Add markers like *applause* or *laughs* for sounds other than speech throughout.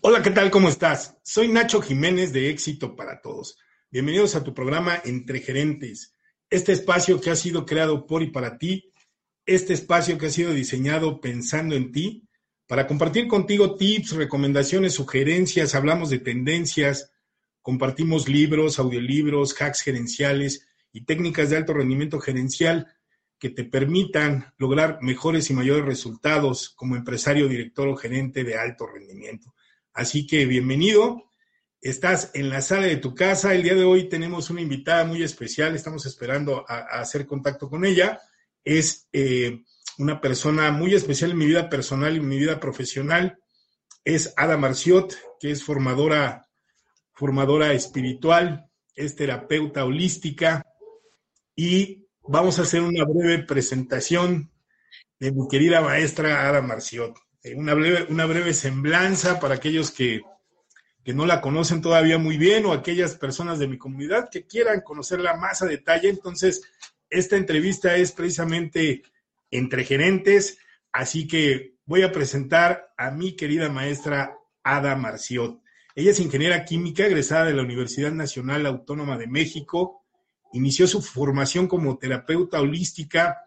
Hola, ¿qué tal? ¿Cómo estás? Soy Nacho Jiménez de Éxito para Todos. Bienvenidos a tu programa Entre Gerentes, este espacio que ha sido creado por y para ti, este espacio que ha sido diseñado pensando en ti, para compartir contigo tips, recomendaciones, sugerencias, hablamos de tendencias, compartimos libros, audiolibros, hacks gerenciales y técnicas de alto rendimiento gerencial que te permitan lograr mejores y mayores resultados como empresario, director o gerente de alto rendimiento. Así que bienvenido. Estás en la sala de tu casa. El día de hoy tenemos una invitada muy especial. Estamos esperando a, hacer contacto con ella. Es eh, una persona muy especial en mi vida personal y en mi vida profesional. Es Ada Marciot, que es formadora, formadora espiritual, es terapeuta holística y vamos a hacer una breve presentación de mi querida maestra Ada Marciot. Eh, una, breve, una breve semblanza para aquellos que, que no la conocen todavía muy bien o aquellas personas de mi comunidad que quieran conocerla más a detalle. Entonces, esta entrevista es precisamente entre gerentes, así que voy a presentar a mi querida maestra Ada Marciot. Ella es ingeniera química egresada de la Universidad Nacional Autónoma de México. Inició su formación como terapeuta holística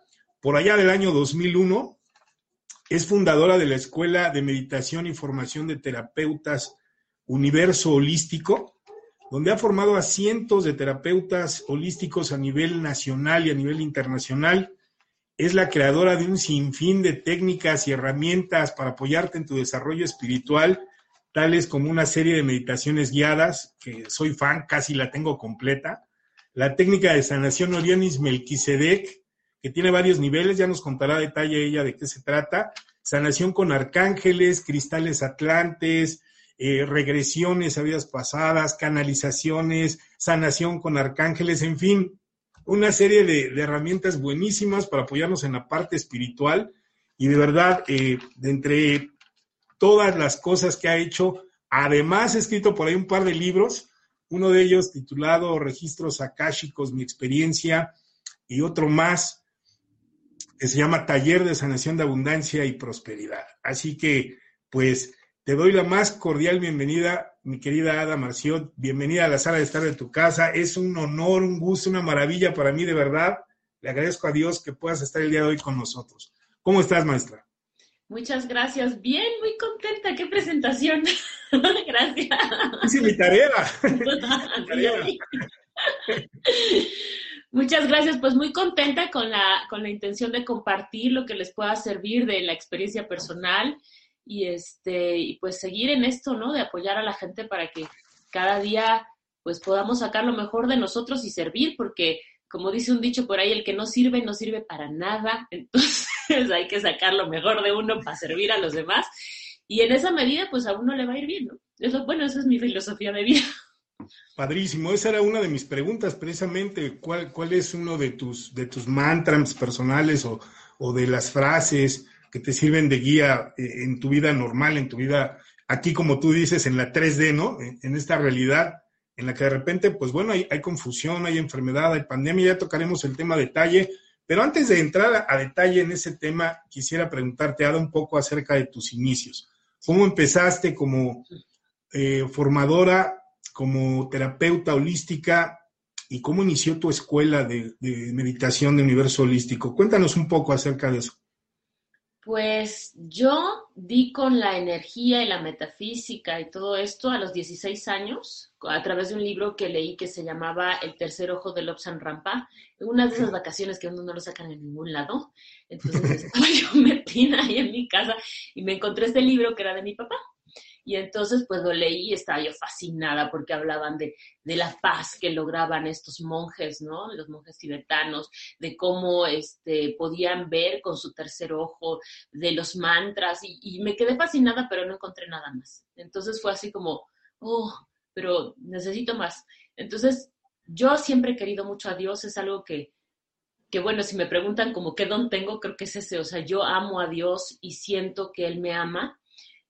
por allá del año 2001 es fundadora de la Escuela de Meditación y Formación de Terapeutas Universo Holístico, donde ha formado a cientos de terapeutas holísticos a nivel nacional y a nivel internacional. Es la creadora de un sinfín de técnicas y herramientas para apoyarte en tu desarrollo espiritual, tales como una serie de meditaciones guiadas, que soy fan, casi la tengo completa, la técnica de sanación Orianis Melquisedec, que tiene varios niveles, ya nos contará detalle ella de qué se trata. Sanación con arcángeles, cristales atlantes, eh, regresiones a vidas pasadas, canalizaciones, sanación con arcángeles, en fin, una serie de, herramientas buenísimas para apoyarnos en la parte espiritual. Y de verdad, eh, de entre todas las cosas que ha hecho, además ha escrito por ahí un par de libros, uno de ellos titulado Registros Akáshicos, mi experiencia, y otro más que se llama Taller de Sanación de Abundancia y Prosperidad. Así que, pues, te doy la más cordial bienvenida, mi querida Ada Marciot. Bienvenida a la sala de estar de tu casa. Es un honor, un gusto, una maravilla para mí, de verdad. Le agradezco a Dios que puedas estar el día de hoy con nosotros. ¿Cómo estás, maestra? Muchas gracias. Bien, muy contenta. Qué presentación. *laughs* gracias. Hice mi tarea. *laughs* mi tarea. Muchas gracias, pues muy contenta con la, con la intención de compartir lo que les pueda servir de la experiencia personal y este, y pues seguir en esto, ¿no? De apoyar a la gente para que cada día pues podamos sacar lo mejor de nosotros y servir, porque como dice un dicho por ahí, el que no sirve no sirve para nada, *laughs* entonces hay que sacar lo mejor de uno para servir a los demás y en esa medida pues a uno le va a ir bien, ¿no? Eso, bueno, esa es mi filosofía de vida. Padrísimo, esa era una de mis preguntas precisamente, ¿cuál, cuál es uno de tus, de tus mantras personales o, o de las frases que te sirven de guía eh, en tu vida normal, en tu vida, aquí como tú dices, en la 3D, ¿no? En, esta realidad en la que de repente, pues bueno, hay, confusión, hay enfermedad, hay pandemia, ya tocaremos el tema detalle, pero antes de entrar a, detalle en ese tema, quisiera preguntarte, Ada, un poco acerca de tus inicios. ¿Cómo empezaste como eh, formadora como terapeuta holística y cómo inició tu escuela de, meditación de universo holístico. Cuéntanos un poco acerca de eso. Pues yo di con la energía y la metafísica y todo esto a los 16 años a través de un libro que leí que se llamaba El tercer ojo de Lobsan Rampa, una de esas vacaciones que uno no lo sacan en ningún lado. *laughs* Entonces estaba yo metida ahí en mi casa y me encontré este libro que era de mi papá Y entonces, pues lo leí y estaba yo fascinada porque hablaban de, de, la paz que lograban estos monjes, ¿no? Los monjes tibetanos, de cómo este, podían ver con su tercer ojo, de los mantras, y, me quedé fascinada, pero no encontré nada más. Entonces fue así como, oh, pero necesito más. Entonces, yo siempre he querido mucho a Dios, es algo que, que bueno, si me preguntan como qué don tengo, creo que es ese, o sea, yo amo a Dios y siento que Él me ama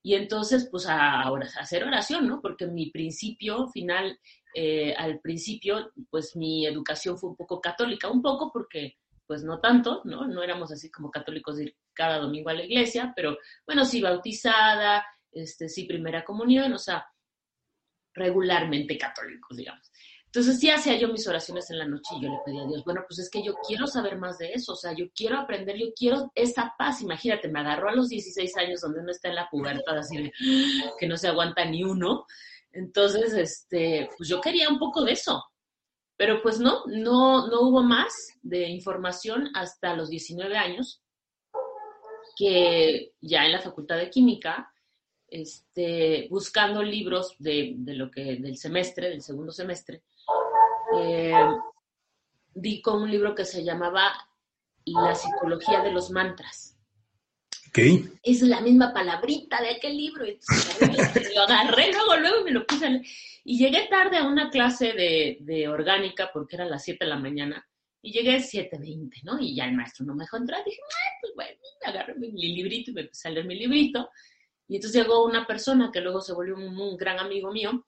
y entonces, pues ahora hacer oración, ¿no? Porque mi principio final, eh, al principio, pues mi educación fue un poco católica, un poco porque, pues no tanto, ¿no? No éramos así como católicos de ir cada domingo a la iglesia, pero bueno, sí bautizada, este, sí primera comunión, o sea, regularmente católicos, digamos. Entonces sí hacía yo mis oraciones en la noche y yo le pedía a Dios, bueno, pues es que yo quiero saber más de eso, o sea, yo quiero aprender, yo quiero esa paz. Imagínate, me agarró a los 16 años donde uno está en la pubertad, así de que no se aguanta ni uno. Entonces, este, pues yo quería un poco de eso. Pero pues no, no, no hubo más de información hasta los 19 años, que ya en la Facultad de Química, este, buscando libros de, de lo que, del semestre, del segundo semestre, eh, di con un libro que se llamaba La psicología de los mantras. Okay. Es la misma palabrita de aquel libro. Entonces, *laughs* lo agarré luego, luego y me lo puse a leer. Y llegué tarde a una clase de, de orgánica porque era las 7 de la mañana. Y llegué a 7.20, ¿no? Y ya el maestro no me dejó entrar. Dije, pues bueno, me agarré mi librito y me empecé a leer mi librito. Y entonces llegó una persona que luego se volvió un, un gran amigo mío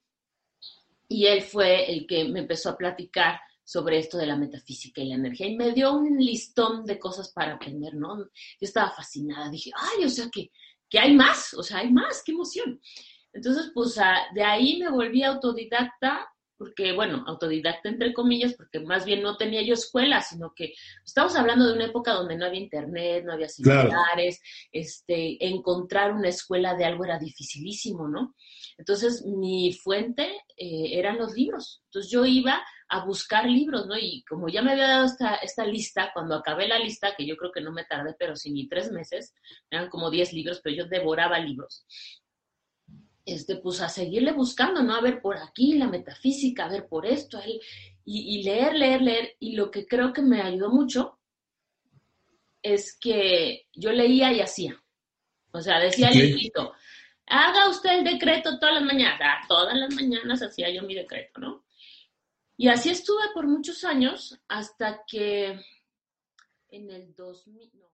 y él fue el que me empezó a platicar sobre esto de la metafísica y la energía y me dio un listón de cosas para aprender, ¿no? Yo estaba fascinada, dije, ay, o sea que, que hay más, o sea, hay más, qué emoción. Entonces, pues de ahí me volví autodidacta, porque, bueno, autodidacta entre comillas, porque más bien no tenía yo escuela, sino que estamos hablando de una época donde no había internet, no había celulares, claro. este, encontrar una escuela de algo era dificilísimo, ¿no? Entonces, mi fuente eh, eran los libros. Entonces, yo iba a buscar libros, ¿no? Y como ya me había dado esta, esta lista, cuando acabé la lista, que yo creo que no me tardé, pero sí ni tres meses, eran como diez libros, pero yo devoraba libros. Este, pues a seguirle buscando, ¿no? A ver por aquí la metafísica, a ver por esto, y, y leer, leer, leer. Y lo que creo que me ayudó mucho es que yo leía y hacía. O sea, decía el librito, haga usted el decreto todas las mañanas. Ah, todas las mañanas hacía yo mi decreto, ¿no? Y así estuve por muchos años hasta que en el 2000... No.